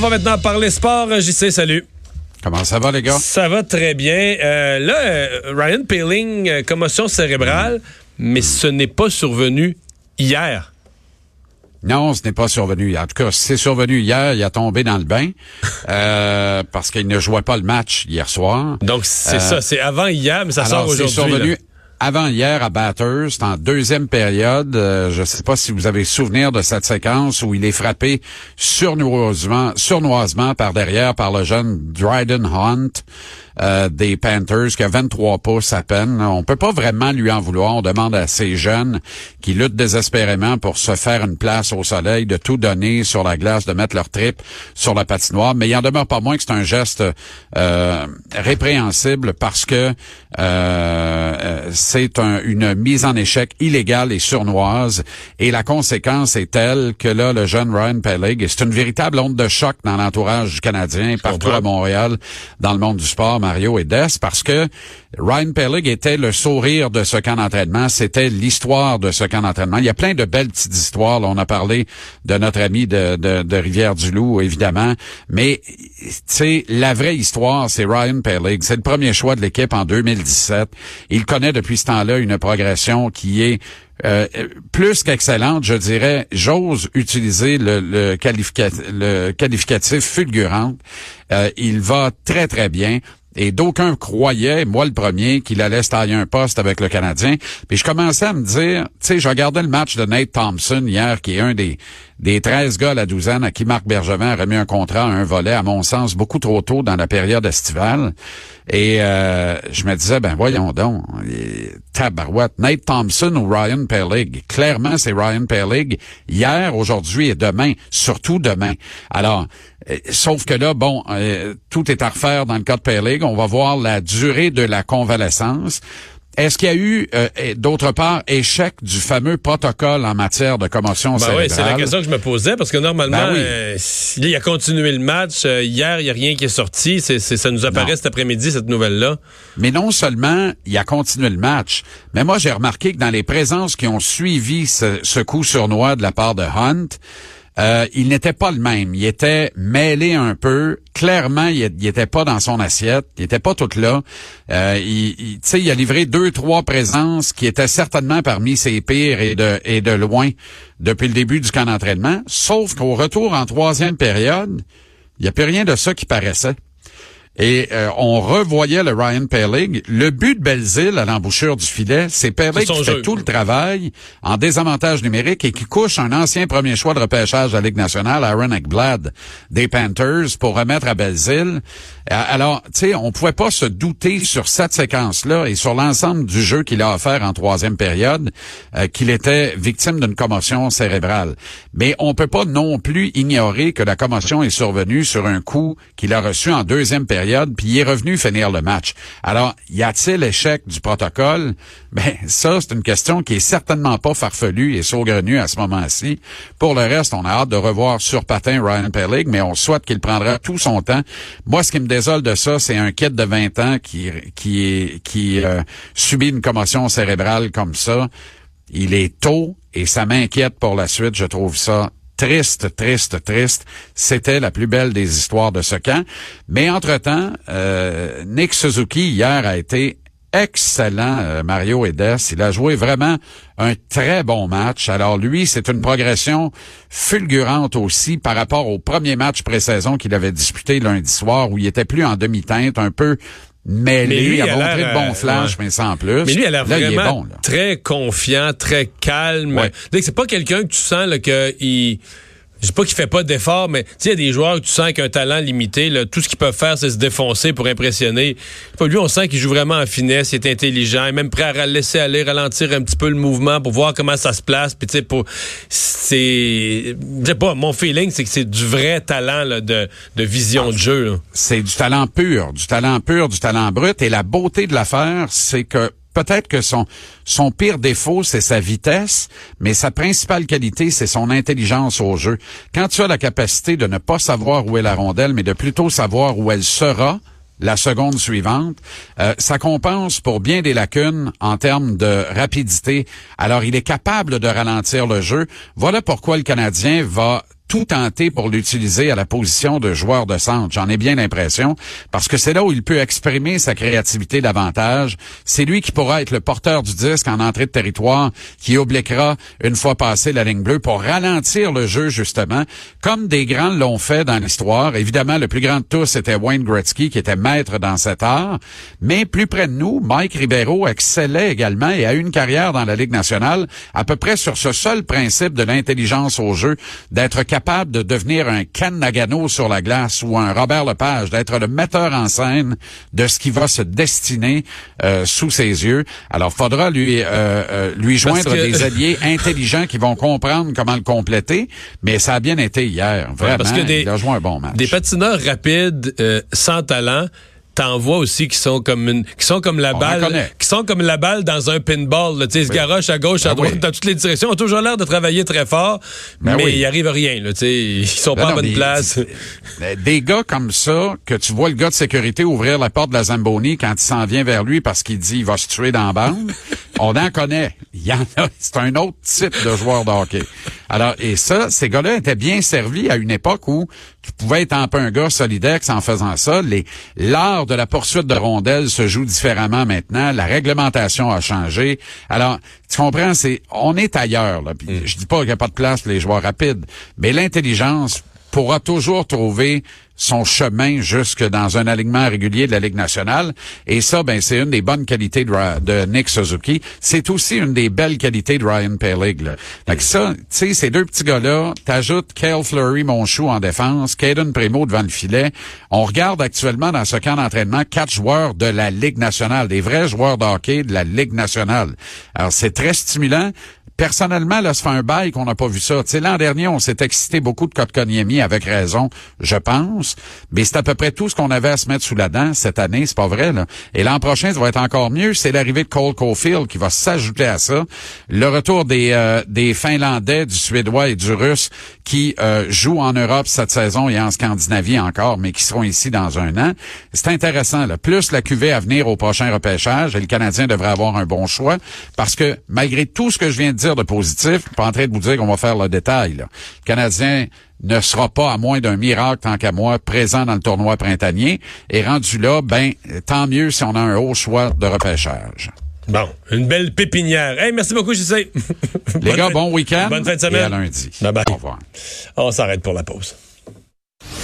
On va maintenant parler sport. JC, salut. Comment ça va, les gars? Ça va très bien. Euh, là, euh, Ryan Peeling, euh, commotion cérébrale, mais ce n'est pas survenu hier. Non, ce n'est pas survenu. En tout cas, c'est survenu hier. Il a tombé dans le bain parce qu'il ne jouait pas le match hier soir. Donc, c'est ça. C'est avant hier, mais ça sort aujourd'hui. C'est survenu avant hier à Batters, en deuxième période. Euh, je ne sais pas si vous avez souvenir de cette séquence où il est frappé surnoisement par derrière par le jeune Dryden Hunt. Euh, des Panthers qui a 23 pouces à peine. On peut pas vraiment lui en vouloir. On demande à ces jeunes qui luttent désespérément pour se faire une place au soleil de tout donner sur la glace, de mettre leur trip sur la patinoire. Mais il en demeure pas moins que c'est un geste euh, répréhensible parce que euh, c'est une mise en échec illégale et surnoise. Et la conséquence est telle que là, le jeune Ryan Pellig, c'est une véritable onde de choc dans l'entourage du Canadien, partout à Montréal, dans le monde du sport Mario et parce que Ryan Pellig était le sourire de ce camp d'entraînement. C'était l'histoire de ce camp d'entraînement. Il y a plein de belles petites histoires. on a parlé de notre ami de, de, Rivière-du-Loup, évidemment. Mais, sais, la vraie histoire, c'est Ryan Pellig. C'est le premier choix de l'équipe en 2017. Il connaît depuis ce temps-là une progression qui est euh, plus qu'excellente, je dirais, j'ose utiliser le, le, le qualificatif fulgurante. Euh, il va très, très bien et d'aucuns croyaient, moi le premier, qu'il allait se tailler un poste avec le Canadien. Puis je commençais à me dire, tu sais, je regardais le match de Nate Thompson hier, qui est un des, des 13 gars à la douzaine à qui Marc Bergevin a remis un contrat un volet, à mon sens, beaucoup trop tôt dans la période estivale. Et euh, je me disais, ben voyons donc, tabarouette, Nate Thompson ou Ryan Perlig. Clairement, c'est Ryan Perlig hier, aujourd'hui et demain, surtout demain. Alors, sauf que là, bon, euh, tout est à refaire dans le cas de Perlig. On va voir la durée de la convalescence. Est-ce qu'il y a eu, euh, d'autre part, échec du fameux protocole en matière de commotion ben Oui, c'est la question que je me posais, parce que normalement, ben euh, il a continué le match. Euh, hier, il n'y a rien qui est sorti. C'est, ça nous apparaît cet après-midi, cette nouvelle-là. Mais non seulement il a continué le match, mais moi, j'ai remarqué que dans les présences qui ont suivi ce, ce coup sournois de la part de Hunt, euh, il n'était pas le même. Il était mêlé un peu. Clairement, il, n'était pas dans son assiette. Il était pas tout là. Euh, il, il a livré deux, trois présences qui étaient certainement parmi ses pires et de, et de loin depuis le début du camp d'entraînement. Sauf qu'au retour en troisième période, il n'y a plus rien de ça qui paraissait. Et euh, on revoyait le Ryan Perlig. Le but de Belzile à l'embouchure du filet, c'est Perlig qui fait tout le travail en désavantage numérique et qui couche un ancien premier choix de repêchage de la Ligue nationale, Aaron Ekblad, des Panthers, pour remettre à Belzile. Euh, alors, tu sais, on pouvait pas se douter sur cette séquence-là et sur l'ensemble du jeu qu'il a offert en troisième période euh, qu'il était victime d'une commotion cérébrale. Mais on peut pas non plus ignorer que la commotion est survenue sur un coup qu'il a reçu en deuxième période puis il est revenu finir le match. Alors, y a-t-il échec du protocole? Ben, ça, c'est une question qui est certainement pas farfelue et saugrenue à ce moment-ci. Pour le reste, on a hâte de revoir sur patin Ryan Perlig, mais on souhaite qu'il prendra tout son temps. Moi, ce qui me désole de ça, c'est un kid de 20 ans qui, qui euh, subit une commotion cérébrale comme ça. Il est tôt et ça m'inquiète pour la suite. Je trouve ça triste, triste, triste. C'était la plus belle des histoires de ce camp. Mais entre-temps, euh, Nick Suzuki, hier, a été excellent, euh, Mario Edes. Il a joué vraiment un très bon match. Alors lui, c'est une progression fulgurante aussi par rapport au premier match pré-saison qu'il avait disputé lundi soir où il était plus en demi-teinte, un peu mais lui, il a, montré de bons flashs, mais sans plus. Mais lui, il a l'air vraiment très confiant, très calme. C'est pas quelqu'un que tu sens là, qu'il je sais pas qu'il fait pas d'efforts, mais tu sais, il y a des joueurs que tu sens qu'un talent limité, là, tout ce qu'ils peuvent faire, c'est se défoncer pour impressionner. Pas lui, on sent qu'il joue vraiment en finesse, il est intelligent, il est même prêt à laisser aller, ralentir un petit peu le mouvement pour voir comment ça se place. Puis tu sais, pour c'est, je sais pas, mon feeling, c'est que c'est du vrai talent là, de, de vision de jeu. C'est du talent pur, du talent pur, du talent brut. Et la beauté de l'affaire, c'est que peut-être que son, son pire défaut, c'est sa vitesse, mais sa principale qualité, c'est son intelligence au jeu. Quand tu as la capacité de ne pas savoir où est la rondelle, mais de plutôt savoir où elle sera, la seconde suivante, euh, ça compense pour bien des lacunes en termes de rapidité. Alors, il est capable de ralentir le jeu. Voilà pourquoi le Canadien va tout tenté pour l'utiliser à la position de joueur de centre. J'en ai bien l'impression, parce que c'est là où il peut exprimer sa créativité davantage. C'est lui qui pourra être le porteur du disque en entrée de territoire, qui obliquera une fois passé la ligne bleue pour ralentir le jeu, justement, comme des grands l'ont fait dans l'histoire. Évidemment, le plus grand de tous était Wayne Gretzky, qui était maître dans cet art. Mais plus près de nous, Mike Ribeiro excellait également et a eu une carrière dans la Ligue nationale à peu près sur ce seul principe de l'intelligence au jeu, d'être capable capable de devenir un Ken Nagano sur la glace ou un Robert Lepage, d'être le metteur en scène de ce qui va se destiner euh, sous ses yeux. Alors, faudra lui euh, euh, lui joindre des alliés intelligents qui vont comprendre comment le compléter. Mais ça a bien été hier, vraiment. parce que des, il a joué un bon match. Des patineurs rapides, sans talent, t'en vois aussi qui sont comme une, qui sont comme la balle, qui sont comme la balle dans un pinball. Tu sais, se garoche à gauche, à ben droite, dans toutes les directions. Ils ont toujours l'air de travailler très fort, ben mais il arrive rien. Là, tu sais, ils sont ben pas en bonne place. Des gars comme ça, que tu vois le gars de sécurité ouvrir la porte de la Zamboni quand il s'en vient vers lui parce qu'il dit il va se tuer dans la bande. On en connaît. Il y en a. C'est un autre type de joueur de hockey. Alors, et ça, ces gars-là étaient bien servis à une époque où tu pouvais être un peu un gars solidex en faisant ça. Les, l'art de la poursuite de rondelles se joue différemment maintenant. La réglementation a changé. Alors, tu comprends, c'est, on est ailleurs, là. Mm. Je dis pas qu'il n'y a pas de place pour les joueurs rapides, mais l'intelligence pourra toujours trouver son chemin jusque dans un alignement régulier de la Ligue nationale. Et ça, ben, c'est une des bonnes qualités de, Nick Suzuki. C'est aussi une des belles qualités de Ryan Pellig. Fait ça, tu sais, ces deux petits gars-là, t'ajoutes Kale Fleury, mon chou en défense, Caden Primo devant le filet. On regarde actuellement dans ce camp d'entraînement quatre joueurs de la Ligue nationale, des vrais joueurs de hockey de la Ligue nationale. Alors, c'est très stimulant personnellement, là, ça fait un bail qu'on n'a pas vu ça. L'an dernier, on s'est excité beaucoup de Kotkaniemi avec raison, je pense. Mais c'est à peu près tout ce qu'on avait à se mettre sous la dent cette année, c'est pas vrai. Et l'an prochain, ça va être encore mieux. C'est l'arrivée de Cole Caulfield qui va s'ajouter à ça. Le retour des, euh, des Finlandais, du Suédois et du Russe qui euh, jouent en Europe cette saison et en Scandinavie encore, mais qui seront ici dans un an. C'est intéressant, là. Plus la cuvée à venir au prochain repêchage, et le Canadien devrait avoir un bon choix parce que malgré tout ce que je viens de dire de positif. pas en train de vous dire qu'on va faire le détail. Le Canadien ne sera pas, à moins d'un miracle, tant qu'à moi, présent dans le tournoi printanier. Et rendu là, ben, tant mieux si on a un haut choix de repêchage. Bon, une belle pépinière. Hey, merci beaucoup, sais. Les gars, bon week-end. Bonne fin de semaine. Et à lundi. Bye bye. Au revoir. On s'arrête pour la pause.